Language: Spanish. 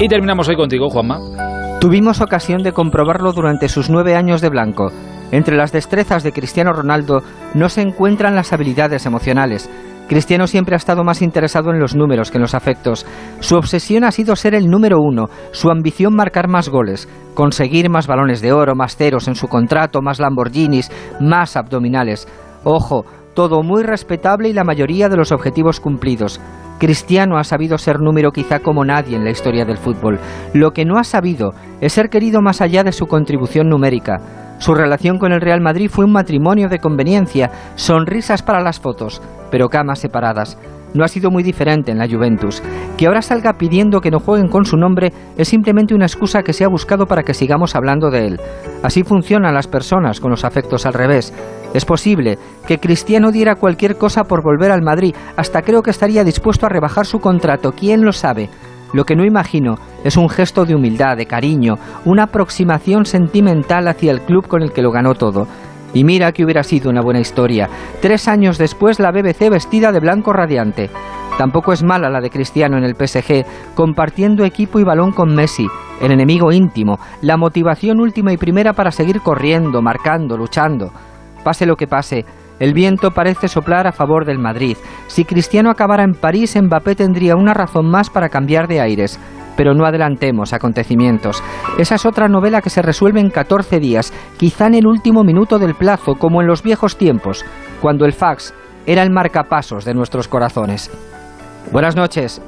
Y terminamos hoy contigo, Juanma. Tuvimos ocasión de comprobarlo durante sus nueve años de blanco. Entre las destrezas de Cristiano Ronaldo no se encuentran las habilidades emocionales. Cristiano siempre ha estado más interesado en los números que en los afectos. Su obsesión ha sido ser el número uno, su ambición marcar más goles, conseguir más balones de oro, más ceros en su contrato, más Lamborghinis, más abdominales. Ojo, todo muy respetable y la mayoría de los objetivos cumplidos. Cristiano ha sabido ser número quizá como nadie en la historia del fútbol. Lo que no ha sabido es ser querido más allá de su contribución numérica. Su relación con el Real Madrid fue un matrimonio de conveniencia, sonrisas para las fotos, pero camas separadas. No ha sido muy diferente en la Juventus. Que ahora salga pidiendo que no jueguen con su nombre es simplemente una excusa que se ha buscado para que sigamos hablando de él. Así funcionan las personas con los afectos al revés. Es posible que Cristiano diera cualquier cosa por volver al Madrid, hasta creo que estaría dispuesto a rebajar su contrato, quién lo sabe. Lo que no imagino es un gesto de humildad, de cariño, una aproximación sentimental hacia el club con el que lo ganó todo. Y mira que hubiera sido una buena historia. Tres años después la BBC vestida de blanco radiante. Tampoco es mala la de Cristiano en el PSG, compartiendo equipo y balón con Messi, el enemigo íntimo, la motivación última y primera para seguir corriendo, marcando, luchando. Pase lo que pase, el viento parece soplar a favor del Madrid. Si Cristiano acabara en París, Mbappé tendría una razón más para cambiar de aires. Pero no adelantemos acontecimientos. Esa es otra novela que se resuelve en 14 días, quizá en el último minuto del plazo, como en los viejos tiempos, cuando el fax era el marcapasos de nuestros corazones. Buenas noches.